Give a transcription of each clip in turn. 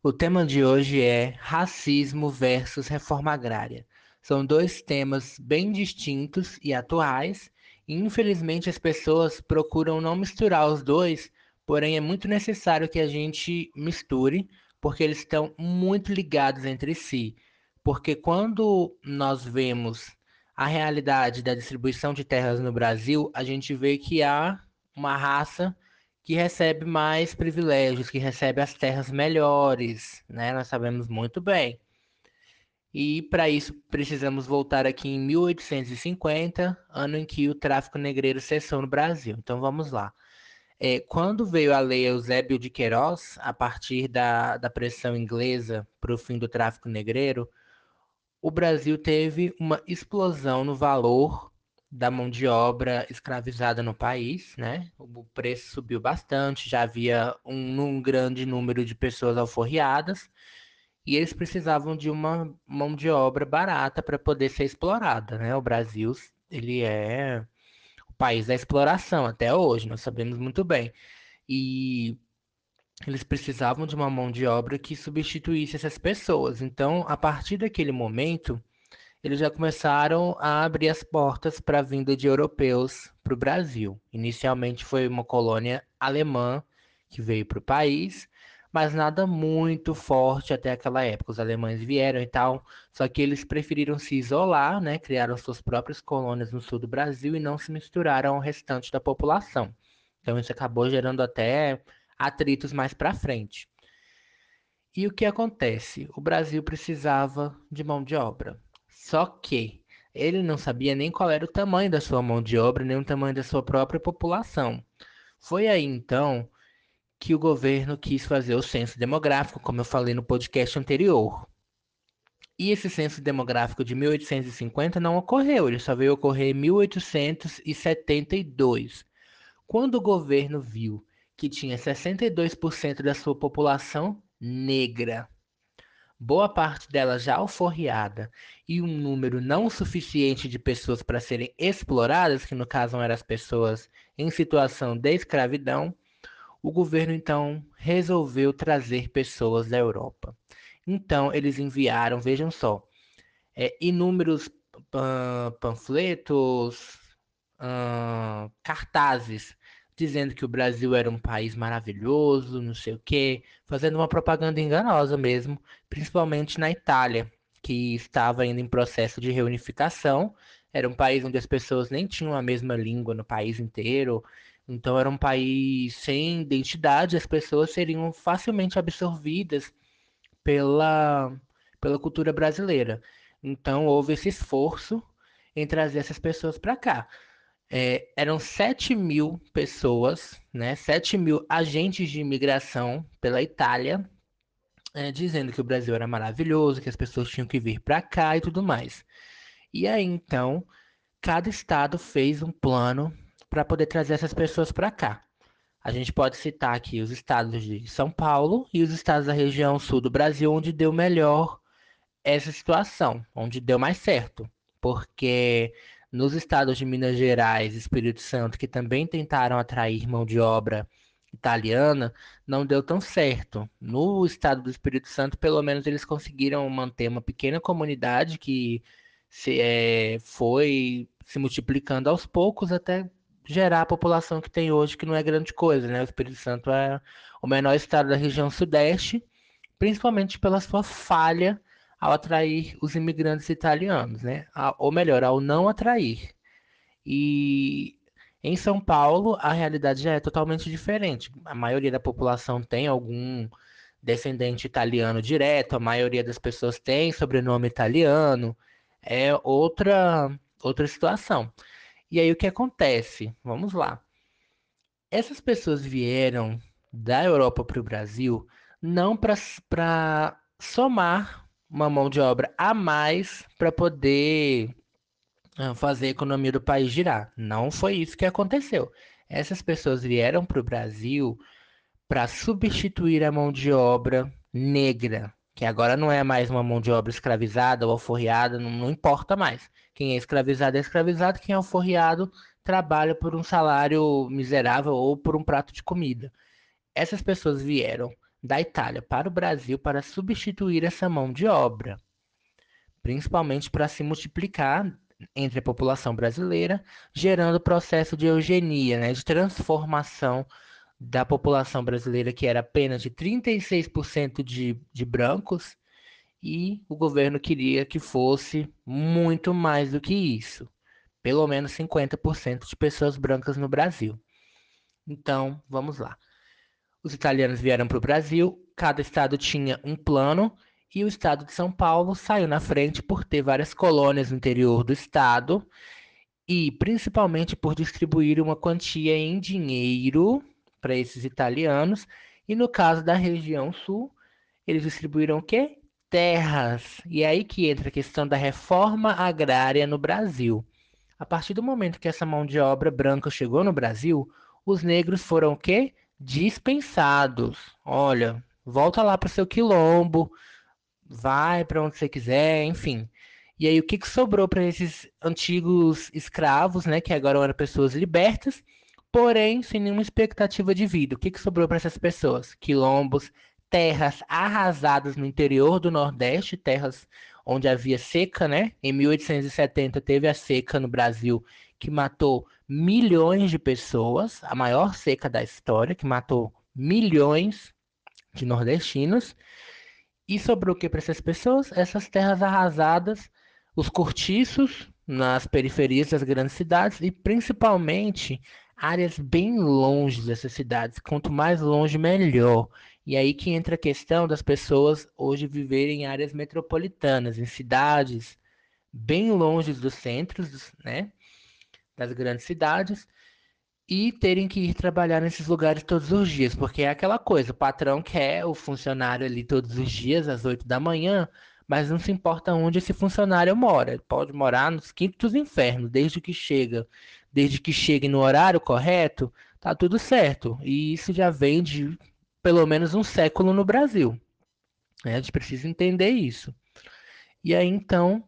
O tema de hoje é racismo versus reforma agrária. São dois temas bem distintos e atuais, e infelizmente as pessoas procuram não misturar os dois, porém é muito necessário que a gente misture, porque eles estão muito ligados entre si. Porque quando nós vemos a realidade da distribuição de terras no Brasil, a gente vê que há uma raça que recebe mais privilégios, que recebe as terras melhores, né? Nós sabemos muito bem. E para isso precisamos voltar aqui em 1850, ano em que o tráfico negreiro cessou no Brasil. Então vamos lá. É, quando veio a lei Eusébio de Queiroz, a partir da, da pressão inglesa para o fim do tráfico negreiro, o Brasil teve uma explosão no valor da mão de obra escravizada no país, né? O preço subiu bastante, já havia um, um grande número de pessoas alforriadas e eles precisavam de uma mão de obra barata para poder ser explorada, né? O Brasil, ele é o país da exploração até hoje, nós sabemos muito bem. E eles precisavam de uma mão de obra que substituísse essas pessoas. Então, a partir daquele momento, eles já começaram a abrir as portas para a vinda de europeus para o Brasil. Inicialmente foi uma colônia alemã que veio para o país, mas nada muito forte até aquela época. Os alemães vieram e tal, só que eles preferiram se isolar, né? Criaram suas próprias colônias no sul do Brasil e não se misturaram ao restante da população. Então isso acabou gerando até atritos mais para frente. E o que acontece? O Brasil precisava de mão de obra. Só que ele não sabia nem qual era o tamanho da sua mão de obra, nem o tamanho da sua própria população. Foi aí então que o governo quis fazer o censo demográfico, como eu falei no podcast anterior. E esse censo demográfico de 1850 não ocorreu, ele só veio ocorrer em 1872. Quando o governo viu que tinha 62% da sua população negra boa parte dela já alforriada e um número não suficiente de pessoas para serem exploradas, que no caso eram as pessoas em situação de escravidão, o governo então resolveu trazer pessoas da Europa. Então eles enviaram, vejam só, é, inúmeros panfletos, uh, cartazes dizendo que o Brasil era um país maravilhoso, não sei o quê, fazendo uma propaganda enganosa mesmo, principalmente na Itália, que estava ainda em processo de reunificação. Era um país onde as pessoas nem tinham a mesma língua no país inteiro, então era um país sem identidade, as pessoas seriam facilmente absorvidas pela, pela cultura brasileira. Então houve esse esforço em trazer essas pessoas para cá é, eram 7 mil pessoas, né, 7 mil agentes de imigração pela Itália, é, dizendo que o Brasil era maravilhoso, que as pessoas tinham que vir para cá e tudo mais. E aí, então, cada estado fez um plano para poder trazer essas pessoas para cá. A gente pode citar aqui os estados de São Paulo e os estados da região sul do Brasil, onde deu melhor essa situação, onde deu mais certo. Porque nos estados de Minas Gerais e Espírito Santo, que também tentaram atrair mão de obra italiana, não deu tão certo. No estado do Espírito Santo, pelo menos eles conseguiram manter uma pequena comunidade que se, é, foi se multiplicando aos poucos até gerar a população que tem hoje, que não é grande coisa, né? O Espírito Santo é o menor estado da região sudeste, principalmente pela sua falha ao atrair os imigrantes italianos, né? ou melhor, ao não atrair. E em São Paulo, a realidade já é totalmente diferente. A maioria da população tem algum descendente italiano direto, a maioria das pessoas tem sobrenome italiano. É outra outra situação. E aí o que acontece? Vamos lá. Essas pessoas vieram da Europa para o Brasil não para somar uma mão de obra a mais para poder ah, fazer a economia do país girar. Não foi isso que aconteceu. Essas pessoas vieram para o Brasil para substituir a mão de obra negra, que agora não é mais uma mão de obra escravizada ou alforriada, não, não importa mais. Quem é escravizado é escravizado, quem é alforriado trabalha por um salário miserável ou por um prato de comida. Essas pessoas vieram da Itália para o Brasil para substituir essa mão de obra, principalmente para se multiplicar entre a população brasileira, gerando o processo de eugenia, né, de transformação da população brasileira, que era apenas de 36% de, de brancos, e o governo queria que fosse muito mais do que isso, pelo menos 50% de pessoas brancas no Brasil. Então, vamos lá. Os italianos vieram para o Brasil, cada estado tinha um plano e o estado de São Paulo saiu na frente por ter várias colônias no interior do estado e principalmente por distribuir uma quantia em dinheiro para esses italianos. E no caso da região sul, eles distribuíram o quê? Terras. E é aí que entra a questão da reforma agrária no Brasil. A partir do momento que essa mão de obra branca chegou no Brasil, os negros foram o quê? Dispensados. Olha, volta lá para seu quilombo, vai para onde você quiser, enfim. E aí o que, que sobrou para esses antigos escravos, né, que agora eram pessoas libertas, porém sem nenhuma expectativa de vida? O que, que sobrou para essas pessoas? Quilombos, terras arrasadas no interior do Nordeste, terras onde havia seca, né? Em 1870 teve a seca no Brasil que matou milhões de pessoas, a maior seca da história, que matou milhões de nordestinos. E sobrou o que para essas pessoas? Essas terras arrasadas, os cortiços nas periferias das grandes cidades e principalmente áreas bem longe dessas cidades. Quanto mais longe, melhor. E aí que entra a questão das pessoas hoje viverem em áreas metropolitanas, em cidades bem longe dos centros, né, das grandes cidades, e terem que ir trabalhar nesses lugares todos os dias, porque é aquela coisa, o patrão quer o funcionário ali todos os dias, às 8 da manhã, mas não se importa onde esse funcionário mora. Ele pode morar nos quintos infernos, desde que chega, desde que chegue no horário correto, tá tudo certo. E isso já vem de pelo menos um século no Brasil. Né? A gente precisa entender isso. E aí então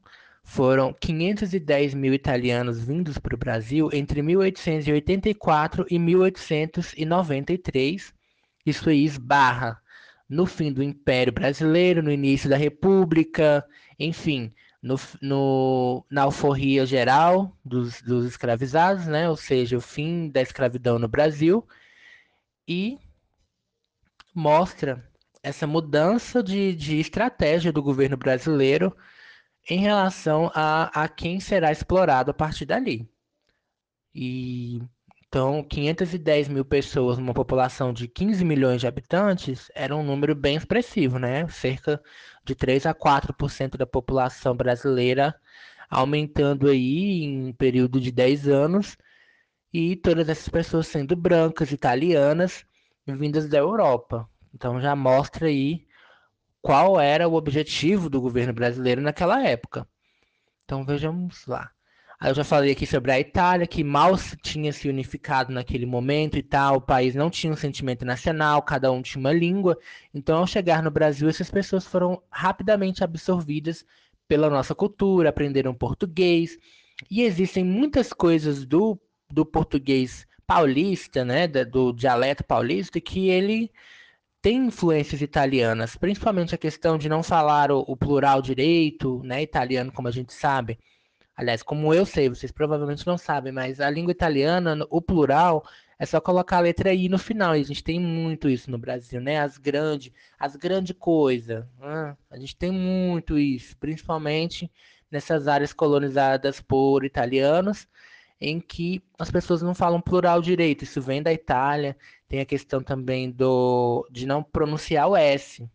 foram 510 mil italianos vindos para o Brasil entre 1884 e 1893. Isso aí esbarra no fim do Império Brasileiro, no início da República, enfim, no, no, na alforria geral dos, dos escravizados, né? ou seja, o fim da escravidão no Brasil, e mostra essa mudança de, de estratégia do governo brasileiro em relação a, a quem será explorado a partir dali. E então, 510 mil pessoas numa população de 15 milhões de habitantes era um número bem expressivo, né? Cerca de 3 a 4% da população brasileira, aumentando aí em um período de 10 anos, e todas essas pessoas sendo brancas, italianas, vindas da Europa. Então já mostra aí qual era o objetivo do governo brasileiro naquela época. Então vejamos lá. Eu já falei aqui sobre a Itália, que mal tinha se unificado naquele momento e tal, o país não tinha um sentimento nacional, cada um tinha uma língua. Então, ao chegar no Brasil, essas pessoas foram rapidamente absorvidas pela nossa cultura, aprenderam português. E existem muitas coisas do, do português paulista, né, do dialeto paulista, que ele tem influências italianas, principalmente a questão de não falar o, o, plural direito, né, italiano, como a gente sabe. Aliás, como eu sei, vocês provavelmente não sabem, mas a língua italiana, o plural, é só colocar a letra I no final. E a gente tem muito isso no Brasil, né? As grandes, as grandes coisas. A gente tem muito isso, principalmente nessas áreas colonizadas por italianos em que as pessoas não falam plural direito. Isso vem da Itália. Tem a questão também do de não pronunciar o S,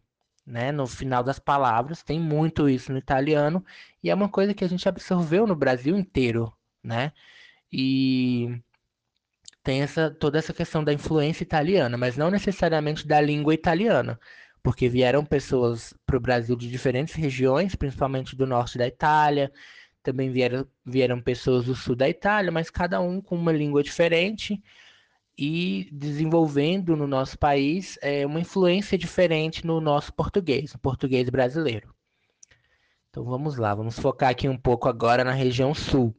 né, no final das palavras. Tem muito isso no italiano e é uma coisa que a gente absorveu no Brasil inteiro, né? E tem essa toda essa questão da influência italiana, mas não necessariamente da língua italiana, porque vieram pessoas para o Brasil de diferentes regiões, principalmente do norte da Itália, também vieram, vieram pessoas do sul da Itália, mas cada um com uma língua diferente e desenvolvendo no nosso país é, uma influência diferente no nosso português, no português brasileiro. Então vamos lá, vamos focar aqui um pouco agora na região sul.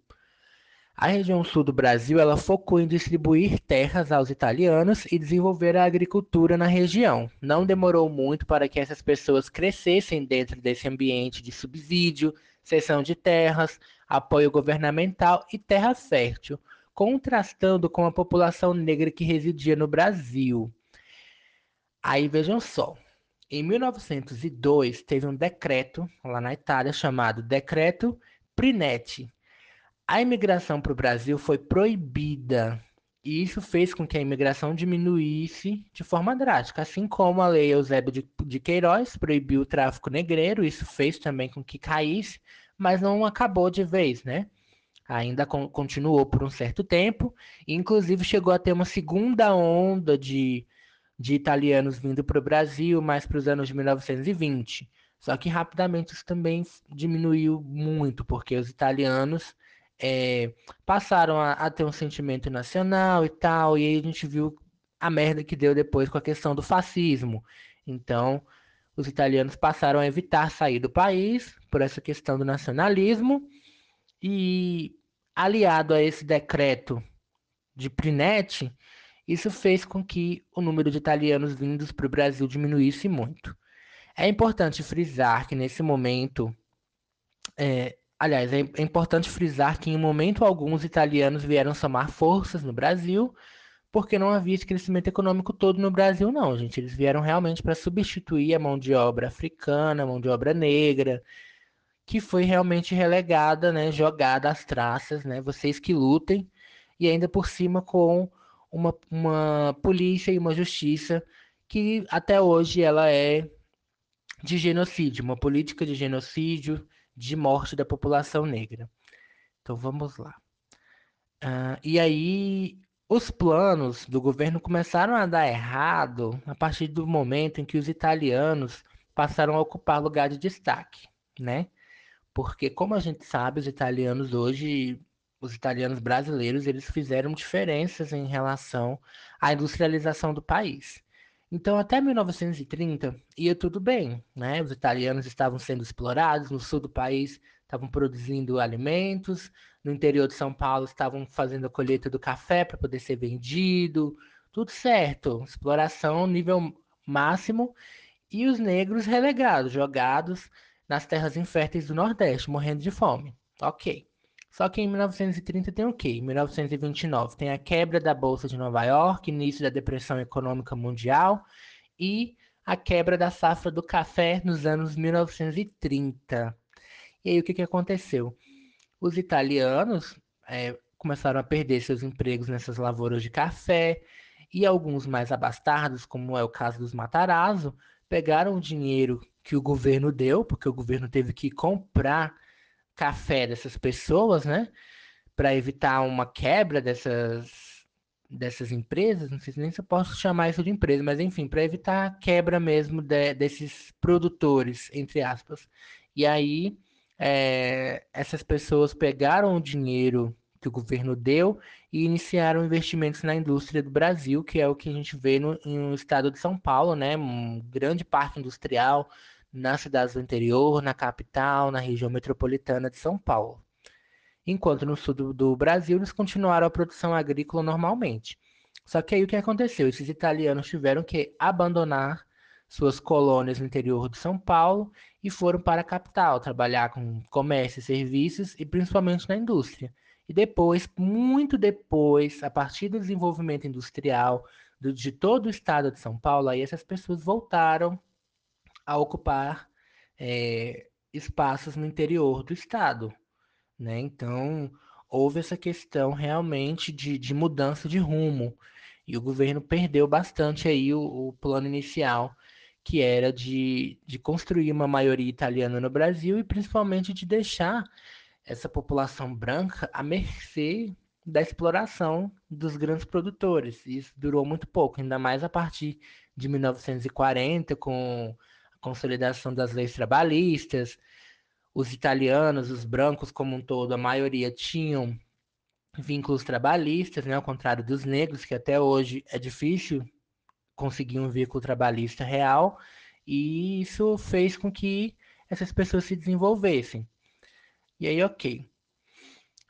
A região sul do Brasil ela focou em distribuir terras aos italianos e desenvolver a agricultura na região. Não demorou muito para que essas pessoas crescessem dentro desse ambiente de subsídio, cessão de terras, apoio governamental e terra fértil, contrastando com a população negra que residia no Brasil. Aí vejam só, em 1902 teve um decreto lá na Itália chamado Decreto Prinetti, a imigração para o Brasil foi proibida e isso fez com que a imigração diminuísse de forma drástica, assim como a lei Eusébio de, Queiroz proibiu o tráfico negreiro, isso fez também com que caísse, mas não acabou de vez, né? Ainda con continuou por um certo tempo, e inclusive chegou a ter uma segunda onda de, de italianos vindo para o Brasil, mais para os anos de 1920. Só que rapidamente isso também diminuiu muito, porque os italianos é, passaram a, a, ter um sentimento nacional e tal, e aí a gente viu a merda que deu depois com a questão do fascismo. Então, os italianos passaram a evitar sair do país por essa questão do nacionalismo, e aliado a esse decreto de Prinetti, isso fez com que o número de italianos vindos para o Brasil diminuísse muito. É importante frisar que nesse momento é, Aliás, é, é importante frisar que em momento algum os italianos vieram somar forças no Brasil, porque não havia esse crescimento econômico todo no Brasil, não, gente. Eles vieram realmente para substituir a mão de obra africana, a mão de obra negra, que foi realmente relegada, né, jogada às traças, né? Vocês que lutem, e ainda por cima com uma, uma polícia e uma justiça que até hoje ela é de genocídio, uma política de genocídio, de morte da população negra. Então vamos lá. Uh, e aí os planos do governo começaram a dar errado a partir do momento em que os italianos passaram a ocupar lugar de destaque, né? Porque como a gente sabe, os italianos hoje, os italianos brasileiros, eles fizeram diferenças em relação à industrialização do país. Então, até 1930 ia tudo bem, né? Os italianos estavam sendo explorados, no sul do país estavam produzindo alimentos, no interior de São Paulo estavam fazendo a colheita do café para poder ser vendido, tudo certo, exploração nível máximo e os negros relegados, jogados nas terras inférteis do Nordeste, morrendo de fome. Ok. Só que em 1930 tem o quê? Em 1929 tem a quebra da Bolsa de Nova York, início da Depressão Econômica Mundial e a quebra da safra do café nos anos 1930. E aí o que, que aconteceu? Os italianos é, começaram a perder seus empregos nessas lavouras de café e alguns mais abastardos, como é o caso dos Matarazzo, pegaram o dinheiro que o governo deu, porque o governo teve que comprar café dessas pessoas, né? Para evitar uma quebra dessas, dessas empresas, não sei nem se eu posso chamar isso de empresa, mas enfim, para evitar a quebra mesmo de, desses produtores, entre aspas. E aí, é, essas pessoas pegaram o dinheiro que o governo deu e iniciaram investimentos na indústria do Brasil, que é o que a gente vê no, no estado de São Paulo, né? Um grande parque industrial, nas cidades do interior, na capital, na região metropolitana de São Paulo. Enquanto no sul do, Brasil eles continuaram a produção agrícola normalmente. Só que aí o que aconteceu? Esses italianos tiveram que abandonar suas colônias no interior de São Paulo e foram para a capital trabalhar com comércio e serviços e principalmente na indústria. E depois, muito depois, a partir do desenvolvimento industrial do, de todo o estado de São Paulo, aí essas pessoas voltaram a ocupar é, espaços no interior do estado, né? Então houve essa questão realmente de, de mudança de rumo e o governo perdeu bastante aí o, o plano inicial que era de, de construir uma maioria italiana no Brasil e principalmente de deixar essa população branca à mercê da exploração dos grandes produtores. Isso durou muito pouco, ainda mais a partir de 1940, com consolidação das leis trabalhistas. Os italianos, os brancos como um todo, a maioria tinham vínculos trabalhistas, né? ao contrário dos negros, que até hoje é difícil conseguir um vínculo trabalhista real, e isso fez com que essas pessoas se desenvolvessem. E aí, ok.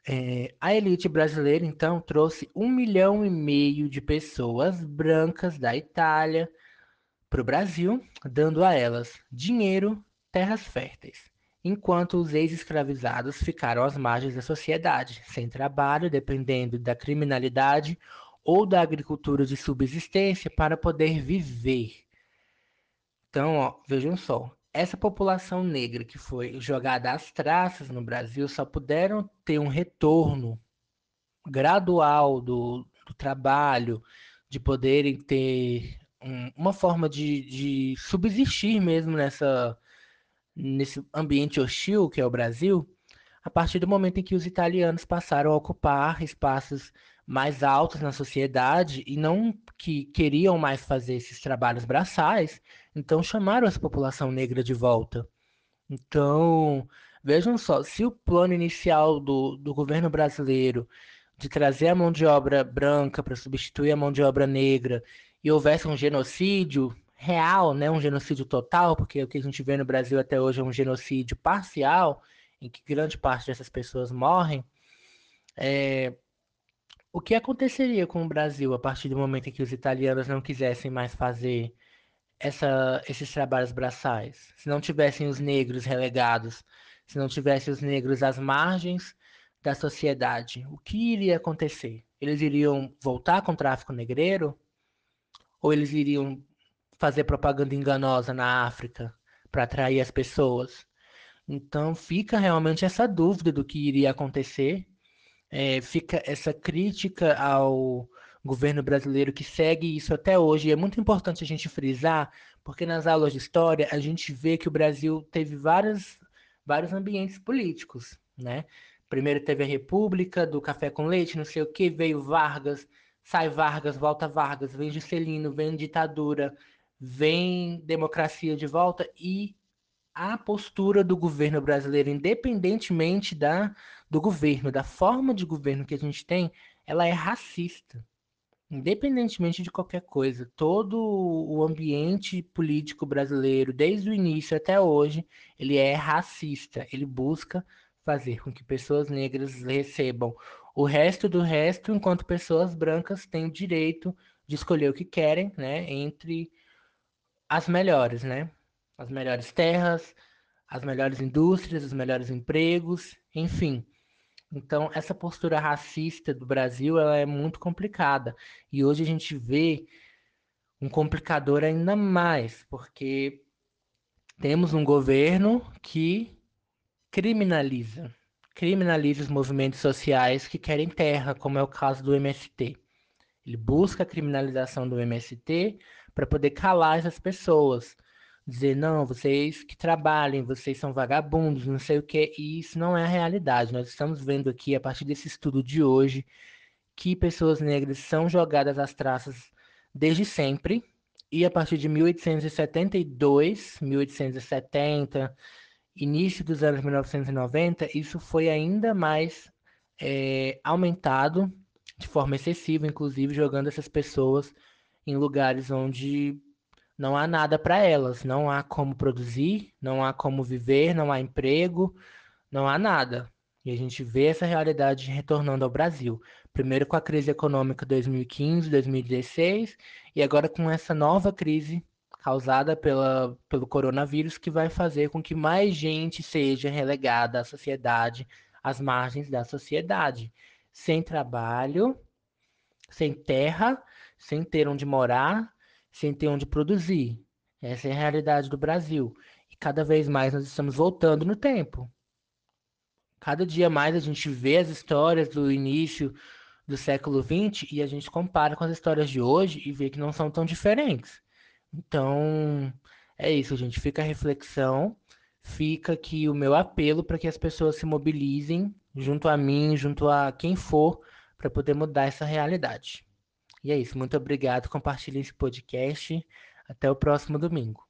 É, a elite brasileira, então, trouxe um milhão e meio de pessoas brancas da Itália para o Brasil, dando a elas dinheiro, terras férteis, enquanto os ex-escravizados ficaram às margens da sociedade, sem trabalho, dependendo da criminalidade ou da agricultura de subsistência para poder viver. Então, ó, vejam só, essa população negra que foi jogada às traças no Brasil só puderam ter um retorno gradual do, do trabalho, de poderem ter um, uma forma de, de subsistir mesmo nessa, nesse ambiente hostil que é o Brasil, a partir do momento em que os italianos passaram a ocupar espaços mais altos na sociedade e não que queriam mais fazer esses trabalhos braçais, então chamaram essa população negra de volta. Então, vejam só, se o plano inicial do, do governo brasileiro de trazer a mão de obra branca para substituir a mão de obra negra e houvesse um genocídio real, né, um genocídio total, porque o que a gente vê no Brasil até hoje é um genocídio parcial, em que grande parte dessas pessoas morrem, é, o que aconteceria com o Brasil a partir do momento em que os italianos não quisessem mais fazer essa, esses trabalhos braçais? Se não tivessem os negros relegados, se não tivessem os negros às margens da sociedade, o que iria acontecer? Eles iriam voltar com o tráfico negreiro? Ou eles iriam fazer propaganda enganosa na África para atrair as pessoas? Então fica realmente essa dúvida do que iria acontecer é, fica essa crítica ao governo brasileiro que segue isso até hoje. E é muito importante a gente frisar, porque nas aulas de história a gente vê que o Brasil teve várias, vários ambientes políticos, né? Primeiro teve a República, do café com leite, não sei o que, veio Vargas, sai Vargas, volta Vargas, vem Juscelino, vem ditadura, vem democracia de volta e a postura do governo brasileiro, independentemente da, do governo, da forma de governo que a gente tem, ela é racista. Independentemente de qualquer coisa, todo o ambiente político brasileiro, desde o início até hoje, ele é racista. Ele busca fazer com que pessoas negras recebam o resto do resto, enquanto pessoas brancas têm o direito de escolher o que querem, né, entre as melhores, né? as melhores terras, as melhores indústrias, os melhores empregos, enfim. Então, essa postura racista do Brasil ela é muito complicada. E hoje a gente vê um complicador ainda mais, porque temos um governo que criminaliza, criminaliza os movimentos sociais que querem terra, como é o caso do MST. Ele busca a criminalização do MST para poder calar essas pessoas dizer, não, vocês que trabalhem, vocês são vagabundos, não sei o que, e isso não é a realidade. Nós estamos vendo aqui, a partir desse estudo de hoje, que pessoas negras são jogadas às traças desde sempre, e a partir de 1872, 1870, início dos anos 1990, isso foi ainda mais é, aumentado de forma excessiva, inclusive jogando essas pessoas em lugares onde não há nada para elas, não há como produzir, não há como viver, não há emprego, não há nada. E a gente vê essa realidade retornando ao Brasil. Primeiro com a crise econômica 2015, 2016, e agora com essa nova crise causada pela, pelo coronavírus, que vai fazer com que mais gente seja relegada à sociedade, às margens da sociedade, sem trabalho, sem terra, sem ter onde morar, sem ter onde produzir. Essa é a realidade do Brasil. E cada vez mais nós estamos voltando no tempo. Cada dia mais a gente vê as histórias do início do século XX e a gente compara com as histórias de hoje e vê que não são tão diferentes. Então, é isso, gente. Fica a reflexão, fica aqui o meu apelo para que as pessoas se mobilizem junto a mim, junto a quem for, para poder mudar essa realidade. E é isso. Muito obrigado. Compartilhe esse podcast. Até o próximo domingo.